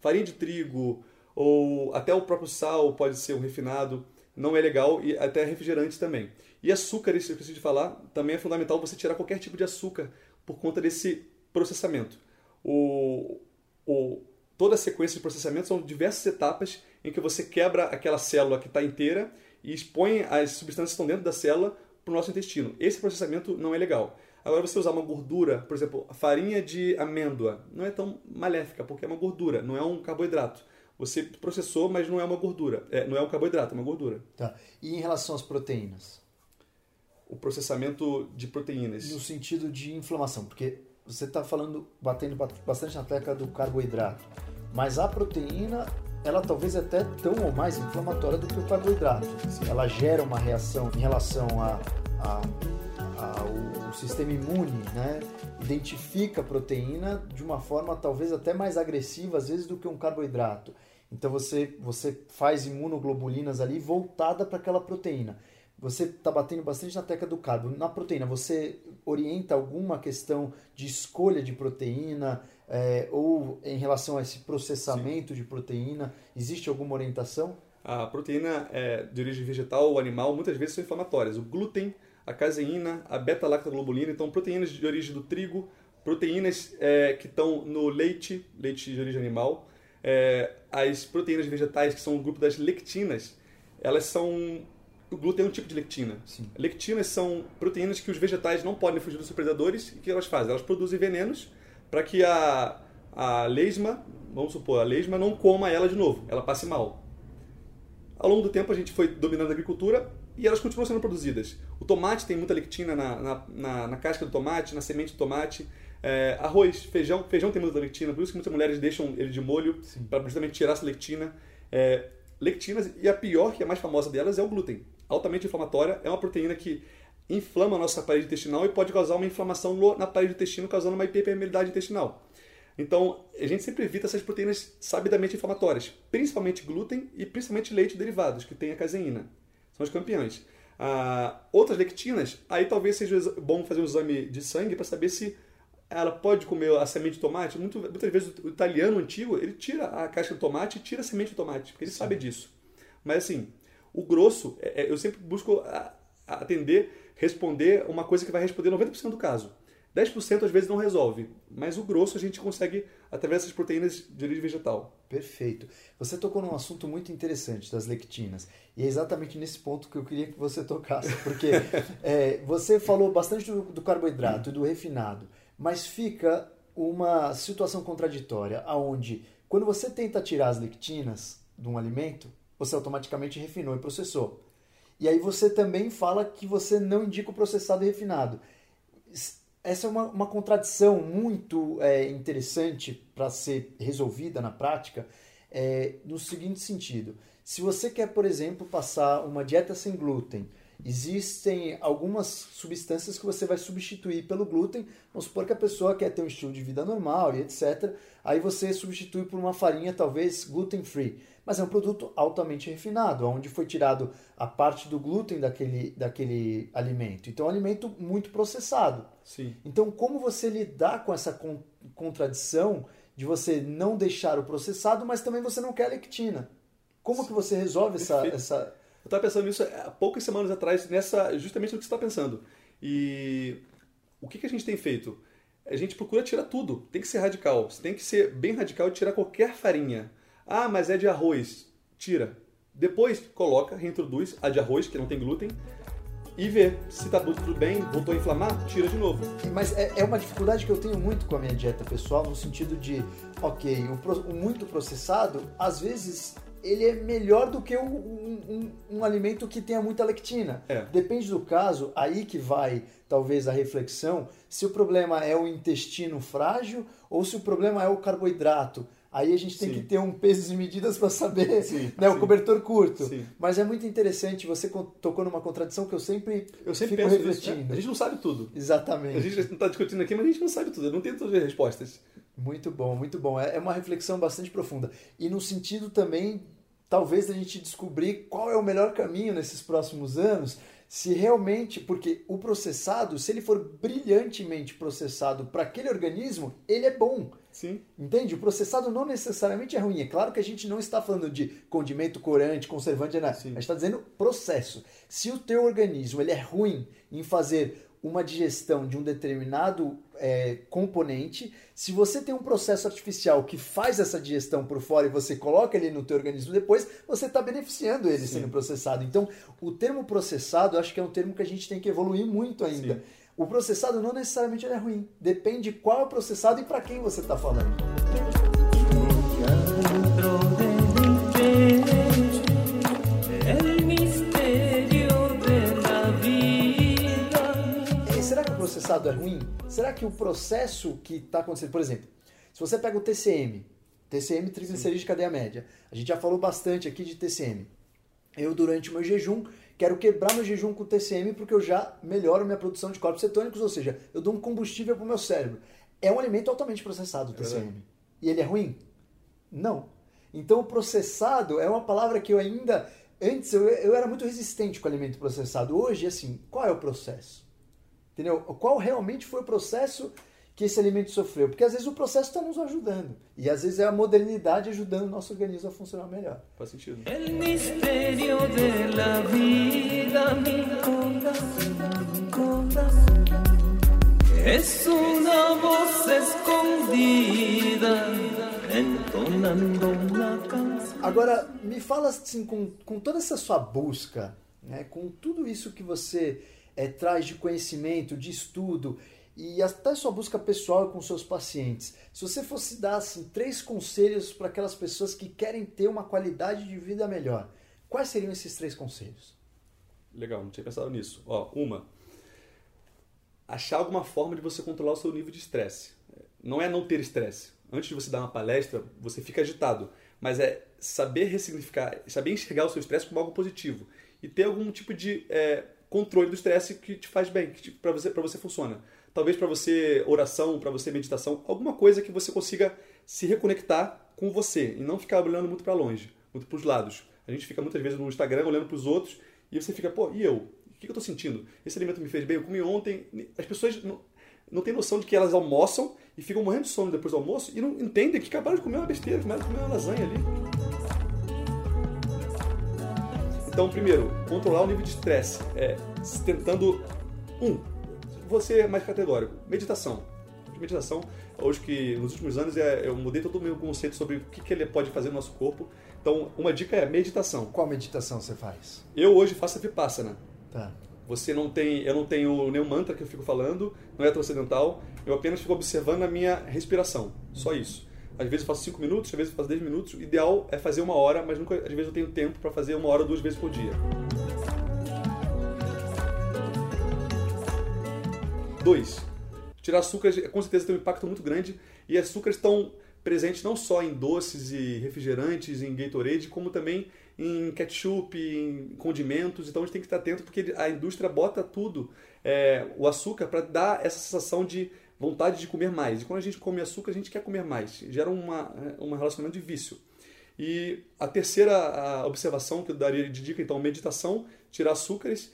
farinha de trigo ou até o próprio sal pode ser um refinado, não é legal e até refrigerante também. E açúcar, isso eu preciso de falar, também é fundamental você tirar qualquer tipo de açúcar por conta desse processamento. O, o, toda a sequência de processamento são diversas etapas em que você quebra aquela célula que está inteira e expõe as substâncias que estão dentro da célula para o nosso intestino. Esse processamento não é legal. Agora, você usar uma gordura, por exemplo, farinha de amêndoa, não é tão maléfica, porque é uma gordura, não é um carboidrato. Você processou, mas não é uma gordura. É, não é um carboidrato, é uma gordura. Tá. E em relação às proteínas? O processamento de proteínas. No sentido de inflamação, porque você está falando, batendo bastante na tecla do carboidrato. Mas a proteína, ela talvez é até tão ou mais inflamatória do que o carboidrato. Ela gera uma reação em relação a, a, a, ao sistema imune, né? Identifica a proteína de uma forma talvez até mais agressiva, às vezes, do que um carboidrato. Então você, você faz imunoglobulinas ali voltada para aquela proteína. Você está batendo bastante na tecla do carbo. Na proteína, você orienta alguma questão de escolha de proteína é, ou em relação a esse processamento Sim. de proteína? Existe alguma orientação? A proteína é, de origem vegetal ou animal muitas vezes são inflamatórias. O glúten, a caseína, a beta-lactoglobulina, então proteínas de origem do trigo, proteínas é, que estão no leite, leite de origem animal, é, as proteínas vegetais, que são o grupo das lectinas, elas são. O glúten é um tipo de lectina. Sim. Lectinas são proteínas que os vegetais não podem fugir dos seus predadores. E o que elas fazem? Elas produzem venenos para que a, a lesma, vamos supor, a lesma não coma ela de novo, ela passe mal. Ao longo do tempo a gente foi dominando a agricultura e elas continuam sendo produzidas. O tomate tem muita lectina na, na, na, na casca do tomate, na semente do tomate. É, arroz, feijão, feijão tem muita lectina, por isso que muitas mulheres deixam ele de molho para justamente tirar essa lectina. É, lectinas, e a pior, que é a mais famosa delas, é o glúten. Altamente inflamatória, é uma proteína que inflama a nossa parede intestinal e pode causar uma inflamação no, na parede do intestino, causando uma hiperpermeabilidade intestinal. Então, a gente sempre evita essas proteínas sabidamente inflamatórias, principalmente glúten e principalmente leite derivados, que tem a caseína. São os campeões. Ah, outras lectinas, aí talvez seja bom fazer um exame de sangue para saber se ela pode comer a semente de tomate. Muito, muitas vezes o italiano antigo, ele tira a casca do tomate e tira a semente de tomate, porque ele Sim. sabe disso. Mas assim, o grosso, é, é, eu sempre busco atender, responder uma coisa que vai responder 90% do caso. 10% às vezes não resolve, mas o grosso a gente consegue através dessas proteínas de origem vegetal. Perfeito. Você tocou num assunto muito interessante das lectinas. E é exatamente nesse ponto que eu queria que você tocasse, porque é, você falou bastante do, do carboidrato e do refinado, mas fica uma situação contraditória, aonde quando você tenta tirar as lectinas de um alimento, você automaticamente refinou e processou. E aí você também fala que você não indica o processado e refinado essa é uma, uma contradição muito é, interessante para ser resolvida na prática, é, no seguinte sentido: se você quer, por exemplo, passar uma dieta sem glúten, existem algumas substâncias que você vai substituir pelo glúten. Vamos supor que a pessoa quer ter um estilo de vida normal e etc. Aí você substitui por uma farinha talvez gluten free mas é um produto altamente refinado, onde foi tirado a parte do glúten daquele, daquele alimento. Então é um alimento muito processado. Sim. Então, como você lidar com essa con contradição de você não deixar o processado, mas também você não quer a lectina? Como Sim. que você resolve essa, essa. Eu estava pensando nisso há poucas semanas atrás, nessa justamente no que você está pensando. E o que, que a gente tem feito? A gente procura tirar tudo. Tem que ser radical. Você tem que ser bem radical e tirar qualquer farinha. Ah, mas é de arroz. Tira. Depois coloca, reintroduz a de arroz, que não tem glúten, e vê se tá tudo bem, voltou a inflamar, tira de novo. Mas é, é, uma dificuldade que eu tenho muito com a minha dieta pessoal, no sentido de, ok, o, o muito processado, às vezes ele é melhor do que um, um, um, alimento que tenha muita lectina. É. Depende do caso, aí que vai talvez a reflexão, se o problema é o intestino frágil ou se o problema é o carboidrato. Aí a gente tem sim. que ter um peso e medidas para saber sim, né, sim. o cobertor curto. Mas é muito interessante, você tocou numa contradição que eu sempre, eu sempre fico refletindo. Isso, né? A gente não sabe tudo. Exatamente. A gente não está discutindo aqui, mas a gente não sabe tudo. Eu não tenho todas as respostas. Muito bom, muito bom. É, é uma reflexão bastante profunda. E no sentido também, talvez, da gente descobrir qual é o melhor caminho nesses próximos anos se realmente, porque o processado, se ele for brilhantemente processado para aquele organismo, ele é bom. Sim. Entende? O processado não necessariamente é ruim. É claro que a gente não está falando de condimento, corante, conservante, nada. Sim. A gente está dizendo processo. Se o teu organismo ele é ruim em fazer uma digestão de um determinado é, componente, se você tem um processo artificial que faz essa digestão por fora e você coloca ele no teu organismo depois, você está beneficiando ele Sim. sendo processado. Então, o termo processado, eu acho que é um termo que a gente tem que evoluir muito ainda. Sim. O processado não necessariamente é ruim, depende qual é o processado e para quem você está falando. Processado é ruim? Será que o processo que está acontecendo, por exemplo, se você pega o TCM, TCM triglicerídeo de cadeia média, a gente já falou bastante aqui de TCM. Eu, durante o meu jejum, quero quebrar meu jejum com TCM porque eu já melhoro minha produção de corpos cetônicos, ou seja, eu dou um combustível para o meu cérebro. É um alimento altamente processado, o TCM. É e ele é ruim? Não. Então, o processado é uma palavra que eu ainda. Antes eu, eu era muito resistente com o alimento processado. Hoje, assim, qual é o processo? Entendeu? Qual realmente foi o processo que esse alimento sofreu? Porque às vezes o processo está nos ajudando. E às vezes é a modernidade ajudando o nosso organismo a funcionar melhor. Faz sentido. Es una voz escondida entonando una canción. Agora, me fala assim, com, com toda essa sua busca, né, com tudo isso que você é, traz de conhecimento, de estudo, e até sua busca pessoal com seus pacientes, se você fosse dar assim, três conselhos para aquelas pessoas que querem ter uma qualidade de vida melhor, quais seriam esses três conselhos? Legal, não tinha pensado nisso. Ó, uma, achar alguma forma de você controlar o seu nível de estresse. Não é não ter estresse. Antes de você dar uma palestra, você fica agitado, mas é saber ressignificar, saber enxergar o seu estresse como algo positivo e ter algum tipo de é, controle do estresse que te faz bem, que para você, pra você funciona. Talvez para você oração, para você meditação, alguma coisa que você consiga se reconectar com você e não ficar olhando muito para longe, muito para os lados. A gente fica muitas vezes no Instagram olhando para os outros e você fica, pô, e eu? O que eu estou sentindo? Esse alimento me fez bem? Eu comi ontem. As pessoas não, não têm noção de que elas almoçam e ficam morrendo de sono depois do almoço e não entendem que acabaram de comer uma besteira, acabaram de comer uma lasanha ali. Então, primeiro, controlar o nível de estresse. É, tentando. Um, você é mais categórico. Meditação. Meditação, hoje que nos últimos anos é, eu mudei todo o meu conceito sobre o que, que ele pode fazer no nosso corpo. Então, uma dica é meditação. Qual meditação você faz? Eu hoje faço a Vipassana. Tá. Você não tem, eu não tenho nenhum mantra que eu fico falando, não é transcendental. Eu apenas fico observando a minha respiração. Só isso. Às vezes eu faço 5 minutos, às vezes eu faço 10 minutos. O ideal é fazer uma hora, mas nunca, às vezes eu tenho tempo para fazer uma hora duas vezes por dia. Dois, tirar açúcares com certeza tem um impacto muito grande e açúcares estão presentes não só em doces e refrigerantes, em Gatorade, como também em ketchup, em condimentos. Então a gente tem que estar atento porque a indústria bota tudo, é, o açúcar, para dar essa sensação de vontade de comer mais. E quando a gente come açúcar, a gente quer comer mais. Gera uma, um relacionamento de vício. E a terceira observação que eu daria de dica, então, meditação, tirar açúcares,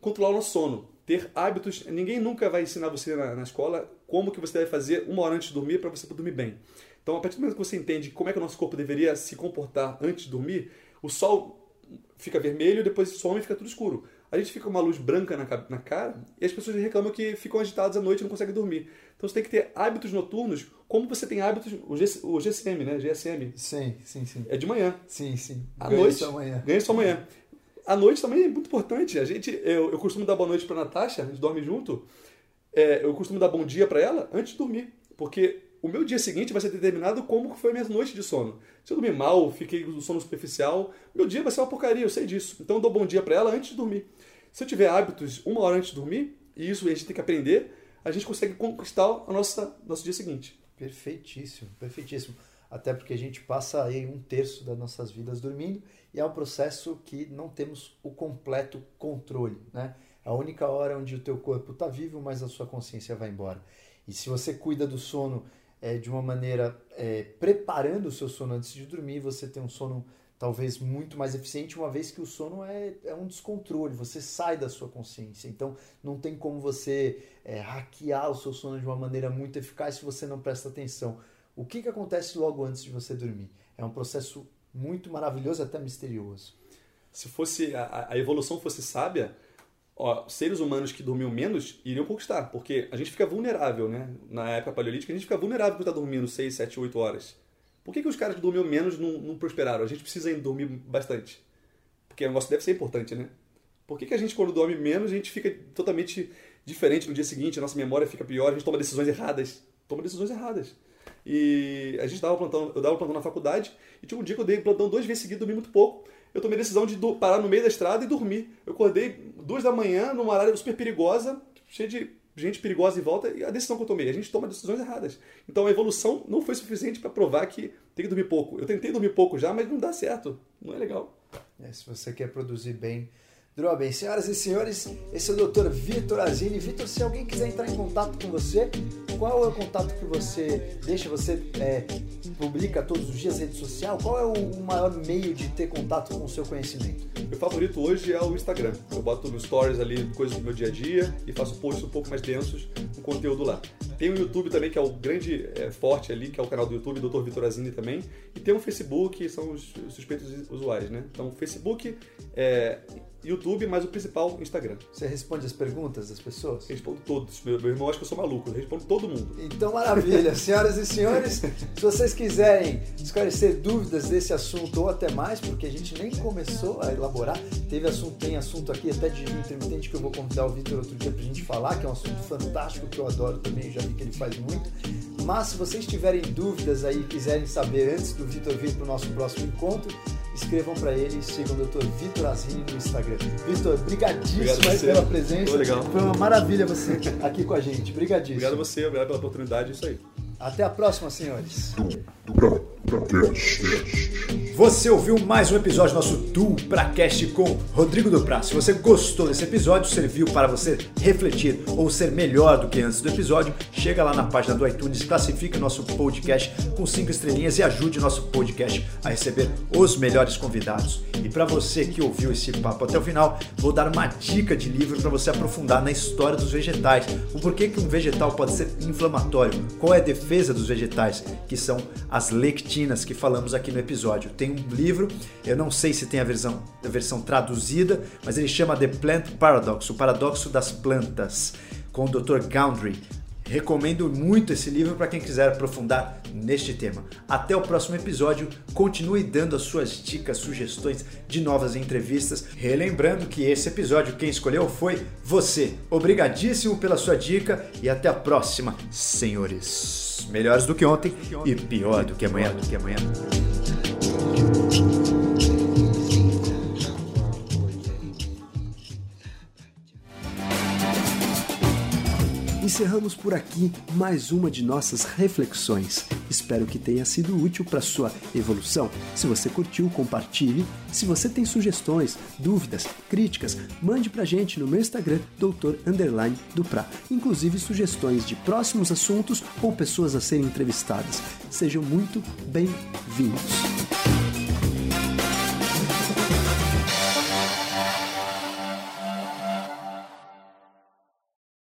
controlar o nosso sono. Ter hábitos. Ninguém nunca vai ensinar você na, na escola como que você deve fazer uma hora antes de dormir para você dormir bem. Então, a partir do momento que você entende como é que o nosso corpo deveria se comportar antes de dormir, o sol fica vermelho, depois some e fica tudo escuro. A gente fica com uma luz branca na, na cara e as pessoas reclamam que ficam agitadas à noite e não conseguem dormir. Então você tem que ter hábitos noturnos, como você tem hábitos, o, G, o GSM, né? GSM. Sim, sim, sim. É de manhã. Sim, sim. À Ganha noite. sua manhã. Ganha sua manhã. À noite também é muito importante. A gente, eu, eu costumo dar boa noite para Natasha, a gente dorme junto. É, eu costumo dar bom dia para ela antes de dormir, porque o meu dia seguinte vai ser determinado como foi a minha noite de sono. Se eu dormir mal, fiquei com sono superficial, meu dia vai ser uma porcaria, eu sei disso. Então eu dou bom dia para ela antes de dormir. Se eu tiver hábitos uma hora antes de dormir, e isso a gente tem que aprender, a gente consegue conquistar o nosso, nosso dia seguinte. Perfeitíssimo, perfeitíssimo. Até porque a gente passa aí um terço das nossas vidas dormindo e é um processo que não temos o completo controle, né? É a única hora onde o teu corpo está vivo, mas a sua consciência vai embora. E se você cuida do sono é, de uma maneira é, preparando o seu sono antes de dormir, você tem um sono talvez muito mais eficiente, uma vez que o sono é, é um descontrole, você sai da sua consciência. Então não tem como você é, hackear o seu sono de uma maneira muito eficaz se você não presta atenção. O que, que acontece logo antes de você dormir? É um processo muito maravilhoso, até misterioso. Se fosse a, a evolução fosse sábia, ó, seres humanos que dormiam menos iriam conquistar, porque a gente fica vulnerável, né? Na época paleolítica, a gente fica vulnerável por estar dormindo 6, 7, 8 horas. Por que, que os caras que dormiam menos não, não prosperaram? A gente precisa ainda dormir bastante. Porque o negócio deve ser importante, né? Por que, que a gente, quando dorme menos, a gente fica totalmente diferente no dia seguinte, a nossa memória fica pior, a gente toma decisões erradas. Toma decisões erradas. E a gente dava plantão, eu dava plantão na faculdade, e tinha um dia que eu dei plantão duas vezes seguidas, dormi muito pouco. Eu tomei a decisão de parar no meio da estrada e dormir. Eu acordei duas da manhã, numa área super perigosa, cheia de gente perigosa em volta, e a decisão que eu tomei, a gente toma decisões erradas. Então a evolução não foi suficiente para provar que tem que dormir pouco. Eu tentei dormir pouco já, mas não dá certo. Não é legal. É, se você quer produzir bem, durma bem. Senhoras e senhores, esse é o Dr. Vitor Azini. Vitor, se alguém quiser entrar em contato com você, qual é o contato que você deixa? Você é, publica todos os dias rede social? Qual é o maior meio de ter contato com o seu conhecimento? Meu favorito hoje é o Instagram. Eu boto no stories ali coisas do meu dia a dia e faço posts um pouco mais densos com conteúdo lá. Tem o YouTube também, que é o grande é, forte ali, que é o canal do YouTube, Dr. Vitor Azini também. E tem o Facebook, são os suspeitos usuários, né? Então, Facebook, é, YouTube, mas o principal, Instagram. Você responde as perguntas das pessoas? Respondo todos. Meu, meu irmão acha que eu sou maluco, eu respondo todo mundo. Então, maravilha. Senhoras e senhores, se vocês quiserem esclarecer dúvidas desse assunto ou até mais, porque a gente nem começou a elaborar, teve assunto, tem assunto aqui até de intermitente que eu vou convidar o Vitor outro dia pra gente falar, que é um assunto fantástico que eu adoro também, já vi que ele faz muito. Mas se vocês tiverem dúvidas aí quiserem saber antes do Vitor vir para o nosso próximo encontro, escrevam para ele e sigam o Dr. Vitor Azini no Instagram. Vitor, brigadíssimo pela presença. Foi legal. Foi uma maravilha você aqui com a gente. Brigadíssimo. Obrigado a você, obrigado pela oportunidade, é isso aí. Até a próxima, senhores. Você ouviu mais um episódio do nosso Duo pra Cast com Rodrigo Duprat. Se você gostou desse episódio, serviu para você refletir ou ser melhor do que antes do episódio, chega lá na página do iTunes, classifica nosso podcast com cinco estrelinhas e ajude nosso podcast a receber os melhores convidados. E para você que ouviu esse papo até o final, vou dar uma dica de livro para você aprofundar na história dos vegetais. O porquê que um vegetal pode ser inflamatório, qual é a defesa dos vegetais, que são as lectinas que falamos aqui no episódio. Tem um livro, eu não sei se tem a versão, a versão traduzida, mas ele chama The Plant Paradox, o paradoxo das plantas, com o Dr. Gundry. Recomendo muito esse livro para quem quiser aprofundar neste tema. Até o próximo episódio. Continue dando as suas dicas, sugestões de novas entrevistas. Relembrando que esse episódio quem escolheu foi você. Obrigadíssimo pela sua dica e até a próxima, senhores. Melhores do que ontem e pior do que amanhã. Do que amanhã. Encerramos por aqui mais uma de nossas reflexões. Espero que tenha sido útil para sua evolução. Se você curtiu, compartilhe. Se você tem sugestões, dúvidas, críticas, mande pra gente no meu Instagram, Dr. Underline. Inclusive sugestões de próximos assuntos ou pessoas a serem entrevistadas. Sejam muito bem-vindos.